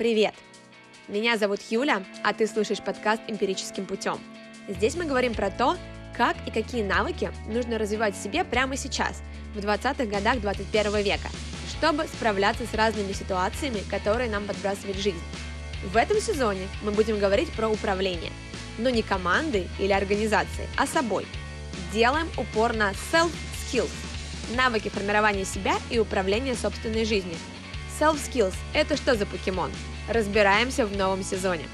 Привет! Меня зовут Юля, а ты слушаешь подкаст «Эмпирическим путем». Здесь мы говорим про то, как и какие навыки нужно развивать в себе прямо сейчас, в 20-х годах 21 века, чтобы справляться с разными ситуациями, которые нам подбрасывает жизнь. В этом сезоне мы будем говорить про управление, но не командой или организацией, а собой. Делаем упор на self-skills – навыки формирования себя и управления собственной жизнью. Self-skills – это что за покемон? Разбираемся в новом сезоне.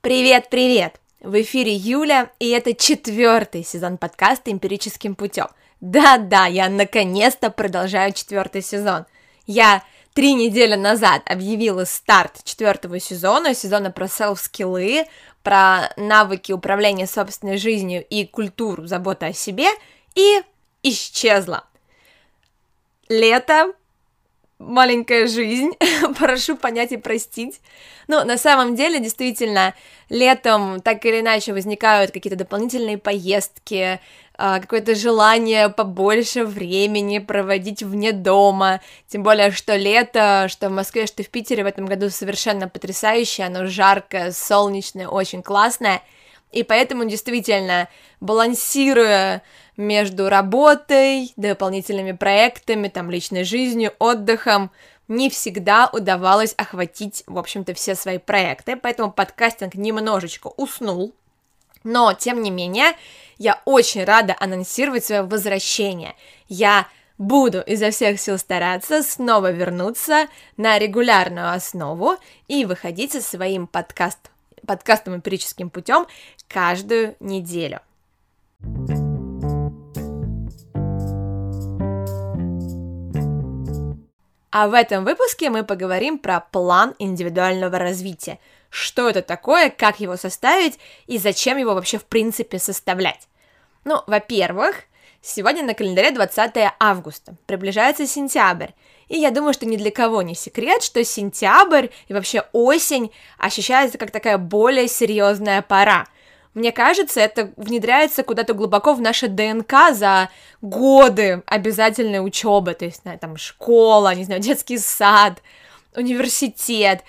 Привет-привет! В эфире Юля, и это четвертый сезон подкаста «Эмпирическим путем». Да-да, я наконец-то продолжаю четвертый сезон. Я три недели назад объявила старт четвертого сезона, сезона про селф-скиллы, про навыки управления собственной жизнью и культуру заботы о себе, и исчезла. Лето, маленькая жизнь, прошу понять и простить. Ну, на самом деле, действительно, летом так или иначе возникают какие-то дополнительные поездки, а, какое-то желание побольше времени проводить вне дома, тем более, что лето, что в Москве, что в Питере в этом году совершенно потрясающее, оно жаркое, солнечное, очень классное, и поэтому действительно, балансируя между работой, дополнительными проектами, там, личной жизнью, отдыхом, не всегда удавалось охватить, в общем-то, все свои проекты, поэтому подкастинг немножечко уснул, но, тем не менее, я очень рада анонсировать свое возвращение. Я буду изо всех сил стараться снова вернуться на регулярную основу и выходить со своим подкаст, подкастом эмпирическим путем каждую неделю. А в этом выпуске мы поговорим про план индивидуального развития. Что это такое, как его составить и зачем его вообще в принципе составлять. Ну, во-первых, сегодня на календаре 20 августа, приближается сентябрь, и я думаю, что ни для кого не секрет, что сентябрь и вообще осень ощущается как такая более серьезная пора – мне кажется, это внедряется куда-то глубоко в наше ДНК за годы обязательной учебы, то есть, там, школа, не знаю, детский сад, университет.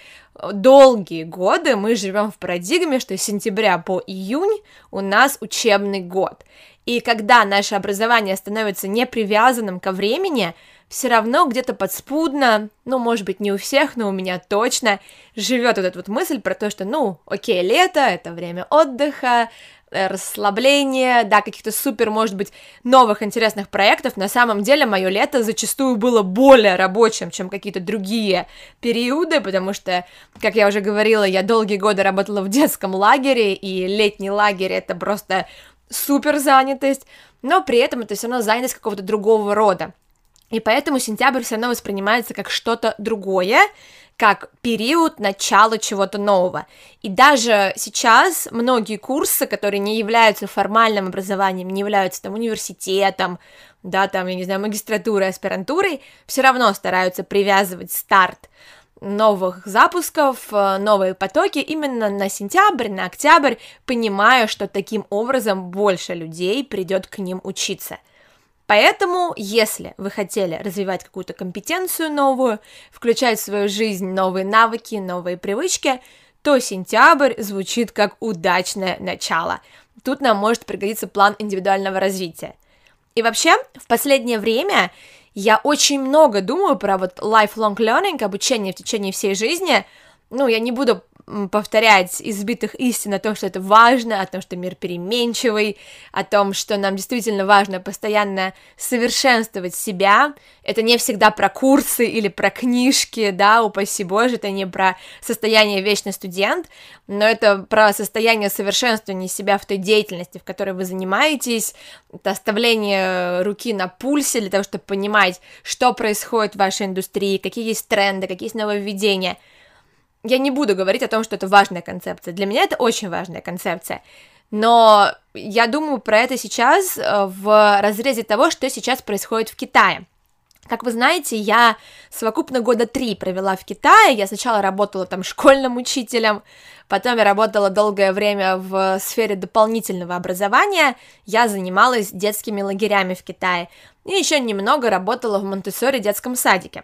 Долгие годы мы живем в парадигме, что с сентября по июнь у нас учебный год. И когда наше образование становится непривязанным ко времени, все равно где-то подспудно, ну, может быть, не у всех, но у меня точно живет вот эта вот мысль про то, что, ну, окей, лето, это время отдыха, э, расслабления, да, каких-то супер, может быть, новых интересных проектов. На самом деле, мое лето зачастую было более рабочим, чем какие-то другие периоды, потому что, как я уже говорила, я долгие годы работала в детском лагере, и летний лагерь это просто супер занятость, но при этом это все равно занятость какого-то другого рода. И поэтому сентябрь все равно воспринимается как что-то другое, как период начала чего-то нового. И даже сейчас многие курсы, которые не являются формальным образованием, не являются там университетом, да, там, я не знаю, магистратурой, аспирантурой, все равно стараются привязывать старт новых запусков, э, новые потоки именно на сентябрь, на октябрь, понимая, что таким образом больше людей придет к ним учиться – Поэтому, если вы хотели развивать какую-то компетенцию новую, включать в свою жизнь новые навыки, новые привычки, то сентябрь звучит как удачное начало. Тут нам может пригодиться план индивидуального развития. И вообще, в последнее время я очень много думаю про вот lifelong learning, обучение в течение всей жизни. Ну, я не буду повторять избитых истин о том, что это важно, о том, что мир переменчивый, о том, что нам действительно важно постоянно совершенствовать себя. Это не всегда про курсы или про книжки, да, упаси боже, это не про состояние вечный студент, но это про состояние совершенствования себя в той деятельности, в которой вы занимаетесь, это оставление руки на пульсе для того, чтобы понимать, что происходит в вашей индустрии, какие есть тренды, какие есть нововведения – я не буду говорить о том, что это важная концепция. Для меня это очень важная концепция. Но я думаю про это сейчас э, в разрезе того, что сейчас происходит в Китае. Как вы знаете, я совокупно года три провела в Китае. Я сначала работала там школьным учителем, потом я работала долгое время в сфере дополнительного образования. Я занималась детскими лагерями в Китае. И еще немного работала в Монтессоре детском садике.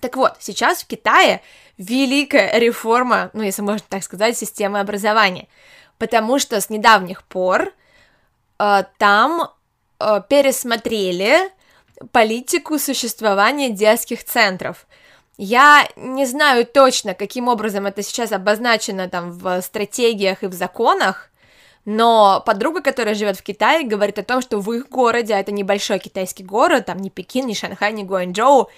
Так вот, сейчас в Китае великая реформа, ну, если можно так сказать, системы образования, потому что с недавних пор э, там э, пересмотрели политику существования детских центров. Я не знаю точно, каким образом это сейчас обозначено там в стратегиях и в законах, но подруга, которая живет в Китае, говорит о том, что в их городе, а это небольшой китайский город, там ни Пекин, ни Шанхай, ни Гуанчжоу,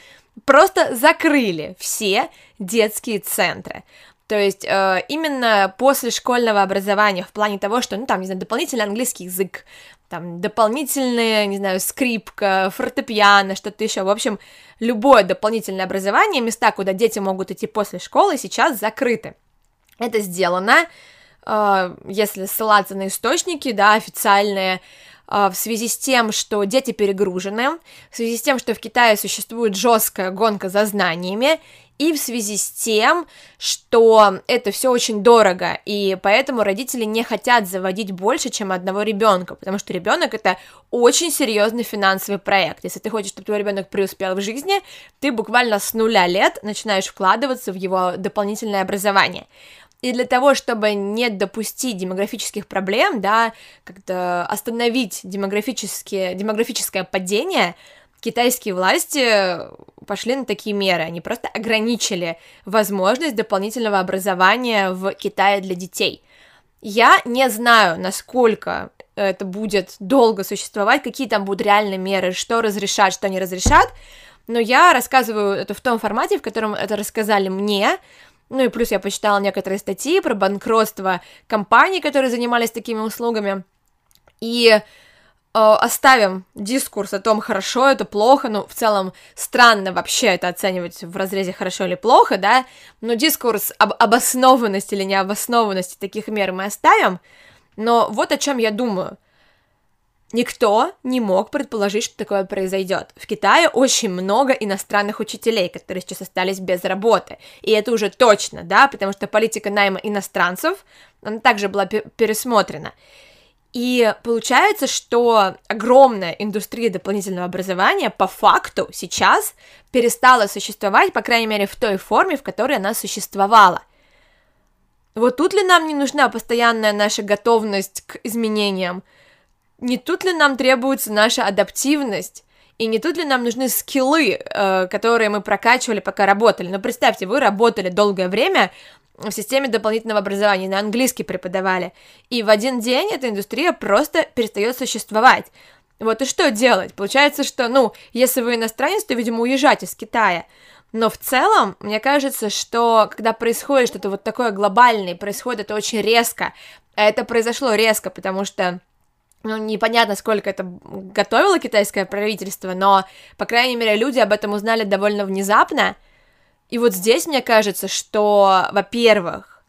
просто закрыли все детские центры. То есть э, именно после школьного образования в плане того, что, ну, там, не знаю, дополнительный английский язык, там, дополнительные, не знаю, скрипка, фортепиано, что-то еще, в общем, любое дополнительное образование, места, куда дети могут идти после школы, сейчас закрыты. Это сделано, э, если ссылаться на источники, да, официальные, в связи с тем, что дети перегружены, в связи с тем, что в Китае существует жесткая гонка за знаниями, и в связи с тем, что это все очень дорого, и поэтому родители не хотят заводить больше, чем одного ребенка, потому что ребенок это очень серьезный финансовый проект. Если ты хочешь, чтобы твой ребенок преуспел в жизни, ты буквально с нуля лет начинаешь вкладываться в его дополнительное образование. И для того, чтобы не допустить демографических проблем, да, как-то остановить демографические, демографическое падение, китайские власти пошли на такие меры. Они просто ограничили возможность дополнительного образования в Китае для детей. Я не знаю, насколько это будет долго существовать, какие там будут реальные меры, что разрешат, что не разрешат, но я рассказываю это в том формате, в котором это рассказали мне, ну и плюс я почитала некоторые статьи про банкротство компаний, которые занимались такими услугами. И э, оставим дискурс о том, хорошо это, плохо, ну, в целом, странно вообще это оценивать в разрезе хорошо или плохо, да, но дискурс об обоснованности или необоснованности таких мер мы оставим, но вот о чем я думаю – Никто не мог предположить, что такое произойдет. В Китае очень много иностранных учителей, которые сейчас остались без работы. И это уже точно, да, потому что политика найма иностранцев, она также была пересмотрена. И получается, что огромная индустрия дополнительного образования по факту сейчас перестала существовать, по крайней мере, в той форме, в которой она существовала. Вот тут ли нам не нужна постоянная наша готовность к изменениям? Не тут ли нам требуется наша адаптивность, и не тут ли нам нужны скиллы, э, которые мы прокачивали, пока работали? Ну, представьте, вы работали долгое время в системе дополнительного образования, на английский преподавали, и в один день эта индустрия просто перестает существовать. Вот и что делать? Получается, что, ну, если вы иностранец, то, видимо, уезжать из Китая. Но в целом, мне кажется, что когда происходит что-то вот такое глобальное, происходит это очень резко, а это произошло резко, потому что ну, непонятно, сколько это готовило китайское правительство, но, по крайней мере, люди об этом узнали довольно внезапно. И вот здесь мне кажется, что, во-первых,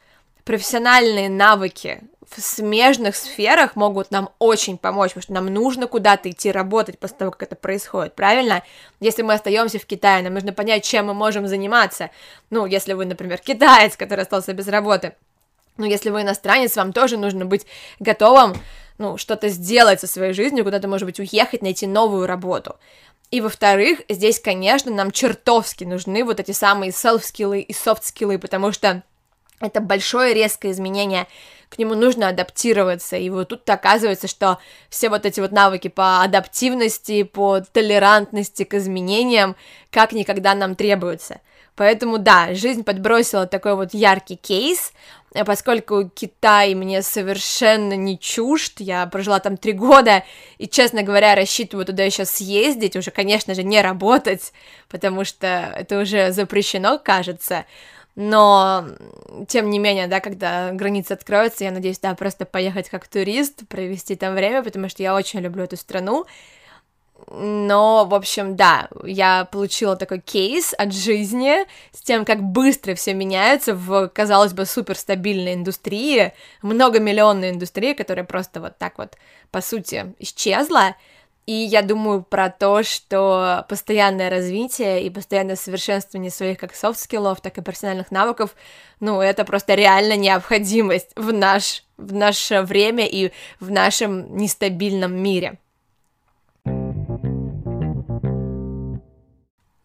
профессиональные навыки в смежных сферах могут нам очень помочь, потому что нам нужно куда-то идти работать после того, как это происходит, правильно? Если мы остаемся в Китае, нам нужно понять, чем мы можем заниматься. Ну, если вы, например, китаец, который остался без работы, ну, если вы иностранец, вам тоже нужно быть готовым ну, что-то сделать со своей жизнью, куда-то, может быть, уехать, найти новую работу. И, во-вторых, здесь, конечно, нам чертовски нужны вот эти самые self-скиллы и soft-скиллы, потому что это большое резкое изменение, к нему нужно адаптироваться, и вот тут оказывается, что все вот эти вот навыки по адаптивности, по толерантности к изменениям как никогда нам требуются. Поэтому да, жизнь подбросила такой вот яркий кейс, поскольку Китай мне совершенно не чужд, я прожила там три года, и, честно говоря, рассчитываю туда еще съездить, уже, конечно же, не работать, потому что это уже запрещено, кажется, но, тем не менее, да, когда границы откроются, я надеюсь, да, просто поехать как турист, провести там время, потому что я очень люблю эту страну, но, в общем, да, я получила такой кейс от жизни с тем, как быстро все меняется в, казалось бы, суперстабильной индустрии, многомиллионной индустрии, которая просто вот так вот, по сути, исчезла. И я думаю про то, что постоянное развитие и постоянное совершенствование своих как soft skill ов, так и профессиональных навыков, ну, это просто реально необходимость в, наш, в наше время и в нашем нестабильном мире.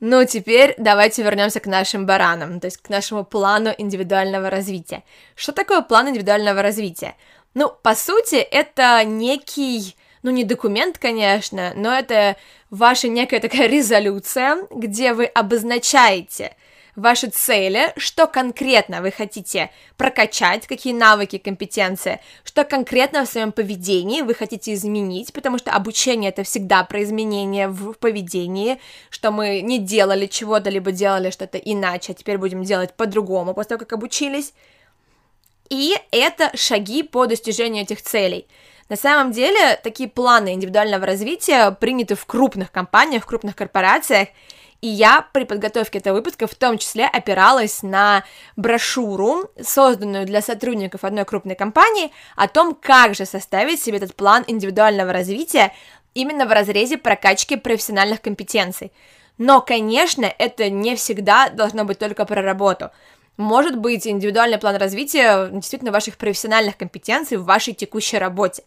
Ну, теперь давайте вернемся к нашим баранам, то есть к нашему плану индивидуального развития. Что такое план индивидуального развития? Ну, по сути, это некий, ну, не документ, конечно, но это ваша некая такая резолюция, где вы обозначаете ваши цели, что конкретно вы хотите прокачать, какие навыки, компетенции, что конкретно в своем поведении вы хотите изменить, потому что обучение это всегда про изменения в поведении, что мы не делали чего-то, либо делали что-то иначе, а теперь будем делать по-другому после того, как обучились. И это шаги по достижению этих целей. На самом деле, такие планы индивидуального развития приняты в крупных компаниях, в крупных корпорациях, и я при подготовке этого выпуска в том числе опиралась на брошюру, созданную для сотрудников одной крупной компании, о том, как же составить себе этот план индивидуального развития именно в разрезе прокачки профессиональных компетенций. Но, конечно, это не всегда должно быть только про работу. Может быть индивидуальный план развития действительно ваших профессиональных компетенций в вашей текущей работе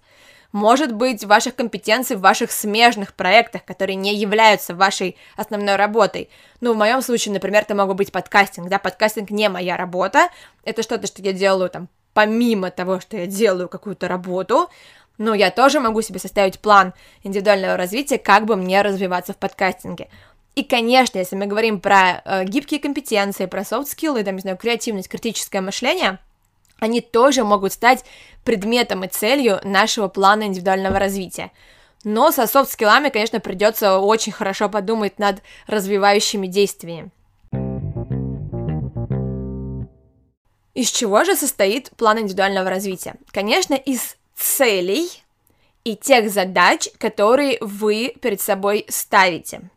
может быть ваших компетенций в ваших смежных проектах, которые не являются вашей основной работой. Ну, в моем случае, например, это могу быть подкастинг, да, подкастинг не моя работа, это что-то, что я делаю там помимо того, что я делаю какую-то работу, но я тоже могу себе составить план индивидуального развития, как бы мне развиваться в подкастинге. И, конечно, если мы говорим про э, гибкие компетенции, про софт-скиллы, там, не знаю, креативность, критическое мышление, они тоже могут стать предметом и целью нашего плана индивидуального развития. Но со софт-скиллами, конечно, придется очень хорошо подумать над развивающими действиями. Из чего же состоит план индивидуального развития? Конечно, из целей и тех задач, которые вы перед собой ставите.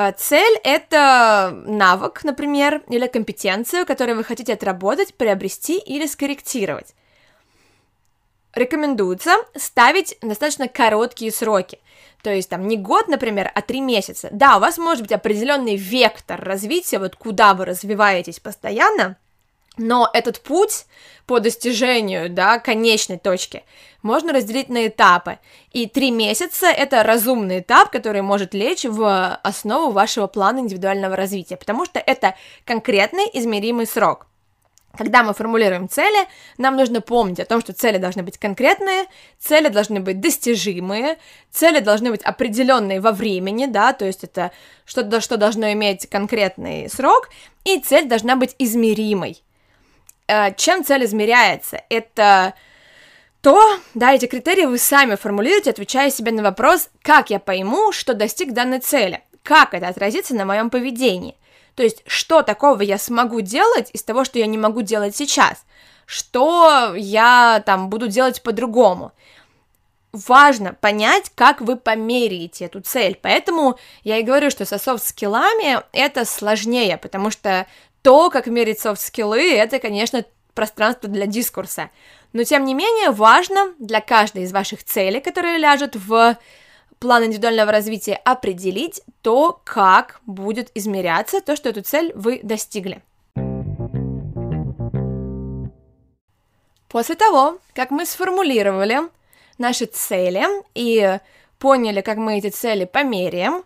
А, цель — это навык, например, или компетенцию, которую вы хотите отработать, приобрести или скорректировать. Рекомендуется ставить достаточно короткие сроки. То есть там не год, например, а три месяца. Да, у вас может быть определенный вектор развития, вот куда вы развиваетесь постоянно, но этот путь по достижению, да, конечной точки можно разделить на этапы. И три месяца — это разумный этап, который может лечь в основу вашего плана индивидуального развития, потому что это конкретный измеримый срок. Когда мы формулируем цели, нам нужно помнить о том, что цели должны быть конкретные, цели должны быть достижимые, цели должны быть определенные во времени, да, то есть это что-то, что должно иметь конкретный срок, и цель должна быть измеримой. Э, чем цель измеряется? Это то, да, эти критерии вы сами формулируете, отвечая себе на вопрос, как я пойму, что достиг данной цели, как это отразится на моем поведении. То есть, что такого я смогу делать из того, что я не могу делать сейчас, что я там буду делать по-другому. Важно понять, как вы померяете эту цель, поэтому я и говорю, что со софт-скиллами это сложнее, потому что то, как мерить софт-скиллы, это, конечно, пространство для дискурса. Но, тем не менее, важно для каждой из ваших целей, которые ляжут в план индивидуального развития, определить то, как будет измеряться то, что эту цель вы достигли. После того, как мы сформулировали наши цели и поняли, как мы эти цели померяем,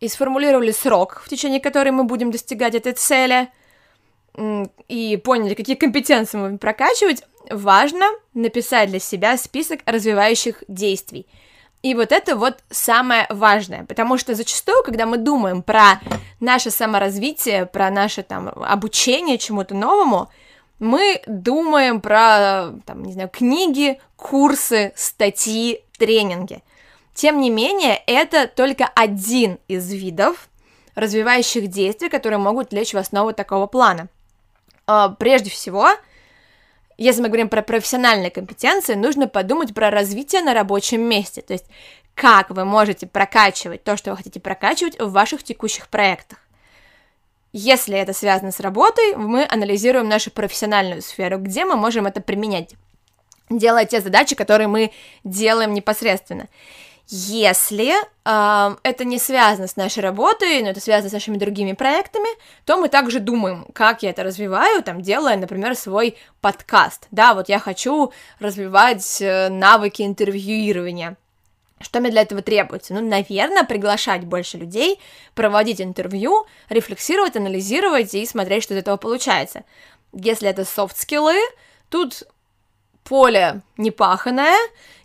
и сформулировали срок, в течение которого мы будем достигать этой цели, и поняли, какие компетенции мы будем прокачивать, важно написать для себя список развивающих действий. И вот это вот самое важное, потому что зачастую, когда мы думаем про наше саморазвитие, про наше там обучение чему-то новому, мы думаем про, там, не знаю, книги, курсы, статьи, тренинги. Тем не менее, это только один из видов развивающих действий, которые могут лечь в основу такого плана. А, прежде всего, если мы говорим про профессиональные компетенции, нужно подумать про развитие на рабочем месте, то есть как вы можете прокачивать то, что вы хотите прокачивать в ваших текущих проектах. Если это связано с работой, мы анализируем нашу профессиональную сферу, где мы можем это применять, делая те задачи, которые мы делаем непосредственно. Если э, это не связано с нашей работой, но это связано с нашими другими проектами, то мы также думаем, как я это развиваю, там, делая, например, свой подкаст. Да, вот я хочу развивать э, навыки интервьюирования. Что мне для этого требуется? Ну, наверное, приглашать больше людей, проводить интервью, рефлексировать, анализировать и смотреть, что из этого получается. Если это софт-скиллы, тут поле непаханное,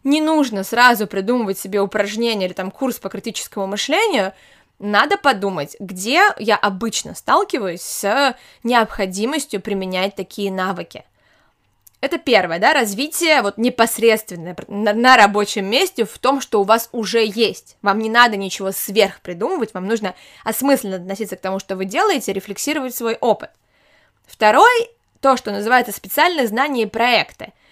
не нужно сразу придумывать себе упражнение или там курс по критическому мышлению, надо подумать, где я обычно сталкиваюсь с необходимостью применять такие навыки. Это первое, да, развитие вот непосредственно на, на рабочем месте в том, что у вас уже есть. Вам не надо ничего сверх придумывать, вам нужно осмысленно относиться к тому, что вы делаете, рефлексировать свой опыт. Второй, то, что называется специальные знания и проекты –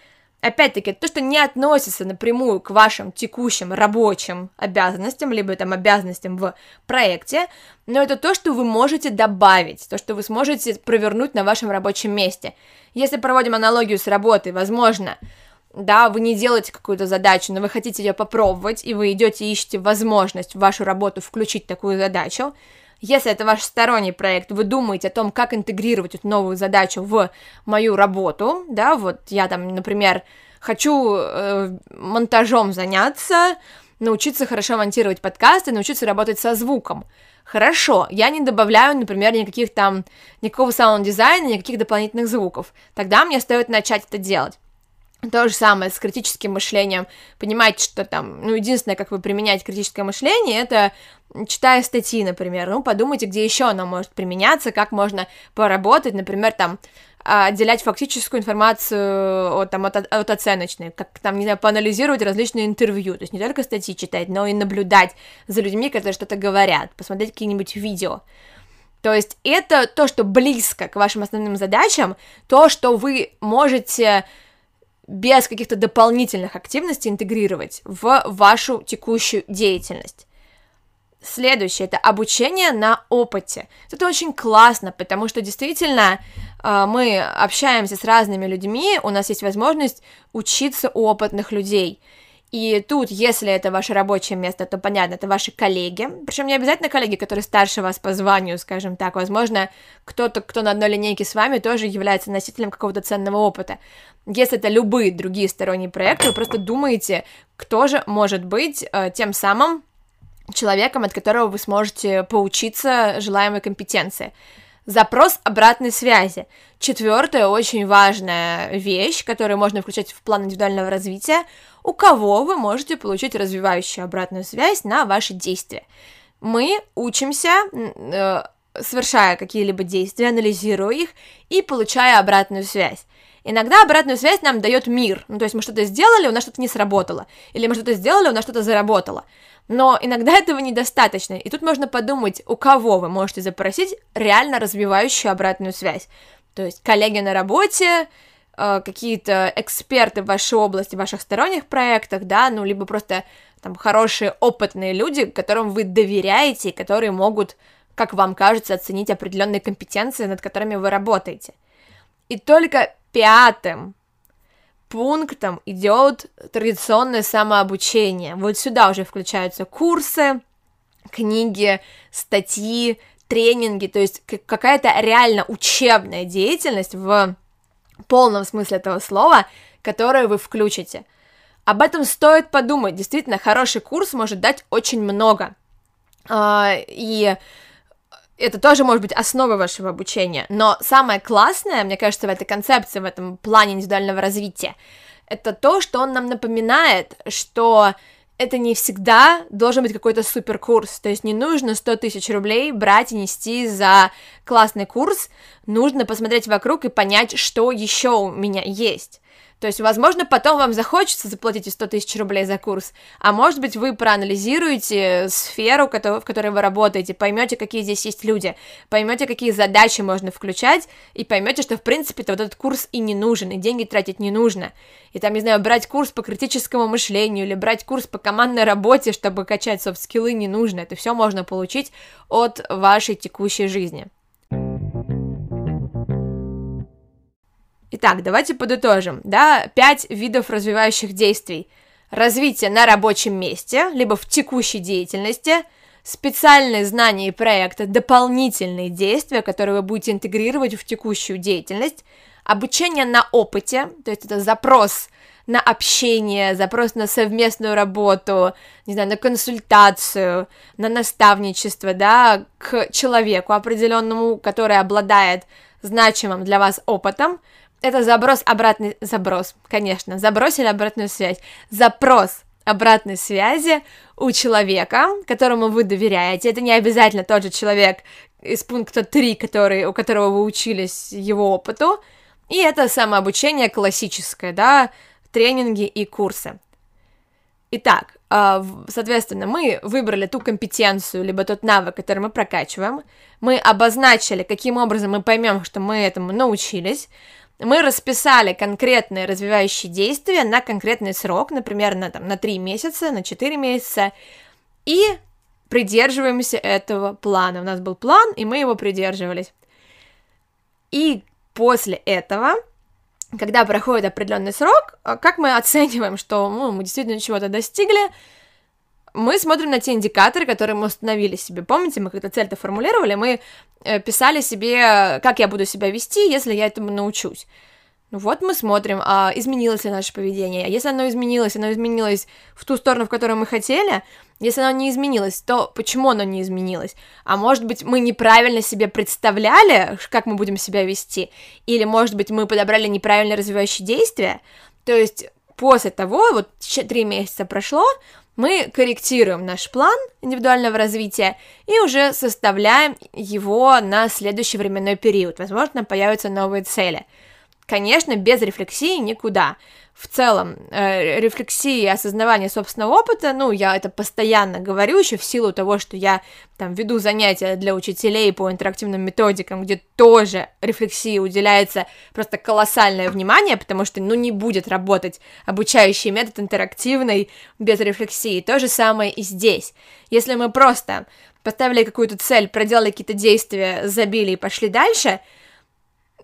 опять-таки, то, что не относится напрямую к вашим текущим рабочим обязанностям, либо там обязанностям в проекте, но это то, что вы можете добавить, то, что вы сможете провернуть на вашем рабочем месте. Если проводим аналогию с работой, возможно, да, вы не делаете какую-то задачу, но вы хотите ее попробовать, и вы идете ищете возможность в вашу работу включить такую задачу, если это ваш сторонний проект, вы думаете о том, как интегрировать эту новую задачу в мою работу, да, вот я там, например, хочу э, монтажом заняться, научиться хорошо монтировать подкасты, научиться работать со звуком. Хорошо, я не добавляю, например, никаких там, никакого саунд-дизайна, никаких дополнительных звуков. Тогда мне стоит начать это делать. То же самое с критическим мышлением. Понимаете, что там, ну, единственное, как вы применяете критическое мышление, это читая статьи, например. Ну, подумайте, где еще оно может применяться, как можно поработать, например, там, а, отделять фактическую информацию от, там, от, от оценочной, как там, не знаю, поанализировать различные интервью, то есть не только статьи читать, но и наблюдать за людьми, которые что-то говорят, посмотреть какие-нибудь видео. То есть это то, что близко к вашим основным задачам, то, что вы можете без каких-то дополнительных активностей интегрировать в вашу текущую деятельность. Следующее это обучение на опыте. Это очень классно, потому что действительно э, мы общаемся с разными людьми, у нас есть возможность учиться у опытных людей. И тут, если это ваше рабочее место, то понятно, это ваши коллеги. Причем не обязательно коллеги, которые старше вас по званию, скажем так. Возможно, кто-то, кто на одной линейке с вами, тоже является носителем какого-то ценного опыта. Если это любые другие сторонние проекты, вы просто думаете, кто же может быть э, тем самым человеком, от которого вы сможете поучиться желаемой компетенции. Запрос обратной связи. Четвертая очень важная вещь, которую можно включать в план индивидуального развития, у кого вы можете получить развивающую обратную связь на ваши действия. Мы учимся, э, совершая какие-либо действия, анализируя их и получая обратную связь. Иногда обратную связь нам дает мир. Ну, то есть мы что-то сделали, у нас что-то не сработало. Или мы что-то сделали, у нас что-то заработало. Но иногда этого недостаточно. И тут можно подумать, у кого вы можете запросить реально развивающую обратную связь. То есть коллеги на работе, э, какие-то эксперты в вашей области, в ваших сторонних проектах, да, ну, либо просто там хорошие, опытные люди, которым вы доверяете, которые могут, как вам кажется, оценить определенные компетенции, над которыми вы работаете. И только пятым пунктом идет традиционное самообучение. Вот сюда уже включаются курсы, книги, статьи, тренинги, то есть какая-то реально учебная деятельность в полном смысле этого слова, которую вы включите. Об этом стоит подумать. Действительно, хороший курс может дать очень много. А, и это тоже может быть основой вашего обучения, но самое классное, мне кажется, в этой концепции, в этом плане индивидуального развития, это то, что он нам напоминает, что это не всегда должен быть какой-то супер курс, то есть не нужно 100 тысяч рублей брать и нести за классный курс, нужно посмотреть вокруг и понять, что еще у меня есть. То есть, возможно, потом вам захочется заплатить 100 тысяч рублей за курс, а может быть, вы проанализируете сферу, в которой вы работаете, поймете, какие здесь есть люди, поймете, какие задачи можно включать, и поймете, что, в принципе-то, вот этот курс и не нужен, и деньги тратить не нужно. И там, не знаю, брать курс по критическому мышлению или брать курс по командной работе, чтобы качать софт-скиллы, не нужно. Это все можно получить от вашей текущей жизни. Итак, давайте подытожим, да, пять видов развивающих действий. Развитие на рабочем месте, либо в текущей деятельности, специальные знания и проекты, дополнительные действия, которые вы будете интегрировать в текущую деятельность, обучение на опыте, то есть это запрос на общение, запрос на совместную работу, не знаю, на консультацию, на наставничество, да, к человеку определенному, который обладает значимым для вас опытом, это заброс обратный, заброс, конечно, забросили обратную связь, запрос обратной связи у человека, которому вы доверяете. Это не обязательно тот же человек из пункта 3, который, у которого вы учились его опыту. И это самообучение классическое, да, тренинги и курсы. Итак, а, соответственно, мы выбрали ту компетенцию, либо тот навык, который мы прокачиваем, мы обозначили, каким образом мы поймем, что мы этому научились, мы расписали конкретные развивающие действия на конкретный срок, например, на, там, на 3 месяца, на 4 месяца, и придерживаемся этого плана. У нас был план, и мы его придерживались. И после этого, когда проходит определенный срок, как мы оцениваем, что ну, мы действительно чего-то достигли, мы смотрим на те индикаторы, которые мы установили себе. Помните, мы когда цель-то формулировали, мы э, писали себе, как я буду себя вести, если я этому научусь. Ну вот мы смотрим, а изменилось ли наше поведение. Если оно изменилось, оно изменилось в ту сторону, в которую мы хотели. Если оно не изменилось, то почему оно не изменилось? А может быть, мы неправильно себе представляли, как мы будем себя вести? Или, может быть, мы подобрали неправильно развивающие действия? То есть после того, вот три месяца прошло, мы корректируем наш план индивидуального развития и уже составляем его на следующий временной период. Возможно, появятся новые цели. Конечно, без рефлексии никуда в целом э, рефлексии и осознавания собственного опыта, ну, я это постоянно говорю, еще в силу того, что я там веду занятия для учителей по интерактивным методикам, где тоже рефлексии уделяется просто колоссальное внимание, потому что, ну, не будет работать обучающий метод интерактивный без рефлексии. То же самое и здесь. Если мы просто поставили какую-то цель, проделали какие-то действия, забили и пошли дальше —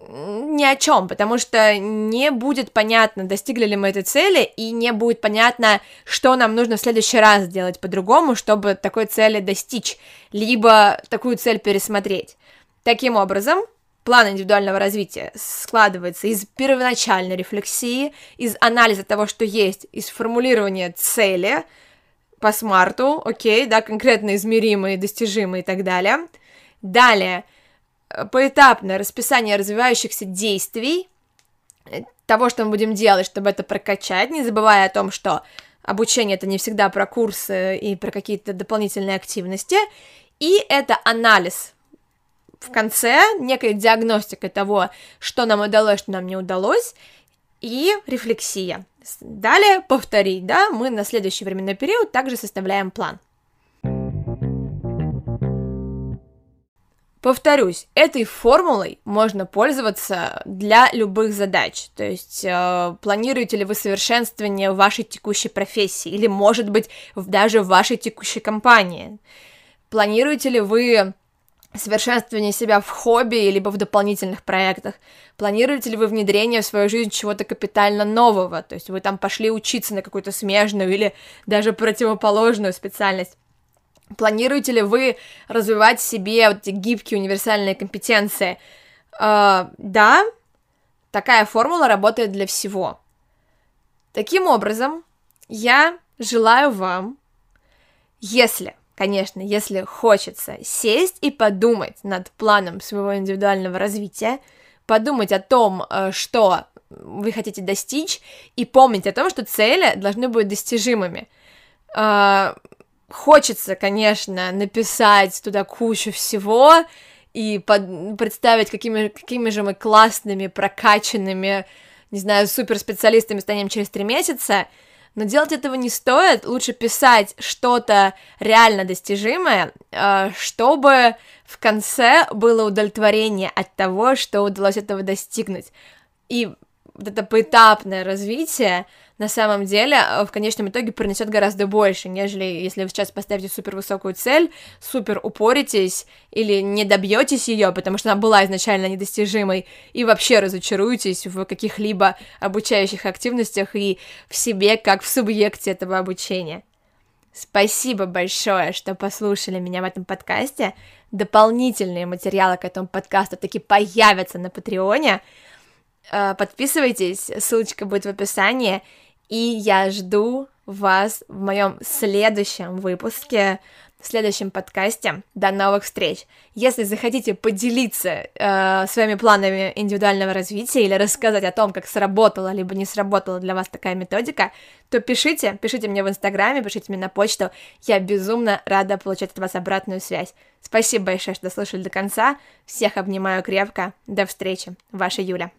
ни о чем, потому что не будет понятно, достигли ли мы этой цели, и не будет понятно, что нам нужно в следующий раз сделать по-другому, чтобы такой цели достичь, либо такую цель пересмотреть. Таким образом, план индивидуального развития складывается из первоначальной рефлексии, из анализа того, что есть, из формулирования цели по смарту, окей, да, конкретно измеримые, достижимые и так далее. Далее – поэтапное расписание развивающихся действий, э, того, что мы будем делать, чтобы это прокачать, не забывая о том, что обучение это не всегда про курсы и про какие-то дополнительные активности, и это анализ в конце, некая диагностика того, что нам удалось, что нам не удалось, и рефлексия. Далее повторить, да, мы на следующий временной период также составляем план. Повторюсь, этой формулой можно пользоваться для любых задач. То есть, э, планируете ли вы совершенствование вашей текущей профессии или, может быть, даже вашей текущей компании? Планируете ли вы совершенствование себя в хобби либо в дополнительных проектах? Планируете ли вы внедрение в свою жизнь чего-то капитально нового? То есть вы там пошли учиться на какую-то смежную или даже противоположную специальность? Планируете ли вы развивать себе вот эти гибкие универсальные компетенции? Э, да, такая формула работает для всего. Таким образом, я желаю вам, если, конечно, если хочется сесть и подумать над планом своего индивидуального развития, подумать о том, э, что вы хотите достичь, и помнить о том, что цели должны быть достижимыми. Хочется, конечно, написать туда кучу всего и под... представить, какими, какими же мы классными, прокачанными, не знаю, суперспециалистами станем через три месяца, но делать этого не стоит, лучше писать что-то реально достижимое, э, чтобы в конце было удовлетворение от того, что удалось этого достигнуть. И вот это поэтапное развитие, на самом деле э, в конечном итоге принесет гораздо больше, нежели если вы сейчас поставите супер высокую цель, супер упоритесь или не добьетесь ее, потому что она была изначально недостижимой, и вообще разочаруетесь в каких-либо обучающих активностях и в себе, как в субъекте этого обучения. Спасибо большое, что послушали меня в этом подкасте. Дополнительные материалы к этому подкасту таки появятся на Патреоне. Э, подписывайтесь, ссылочка будет в описании. И я жду вас в моем следующем выпуске, в следующем подкасте. До новых встреч! Если захотите поделиться э, своими планами индивидуального развития или рассказать о том, как сработала либо не сработала для вас такая методика, то пишите, пишите мне в Инстаграме, пишите мне на почту. Я безумно рада получать от вас обратную связь. Спасибо большое, что дослушали до конца. Всех обнимаю крепко. До встречи. Ваша Юля.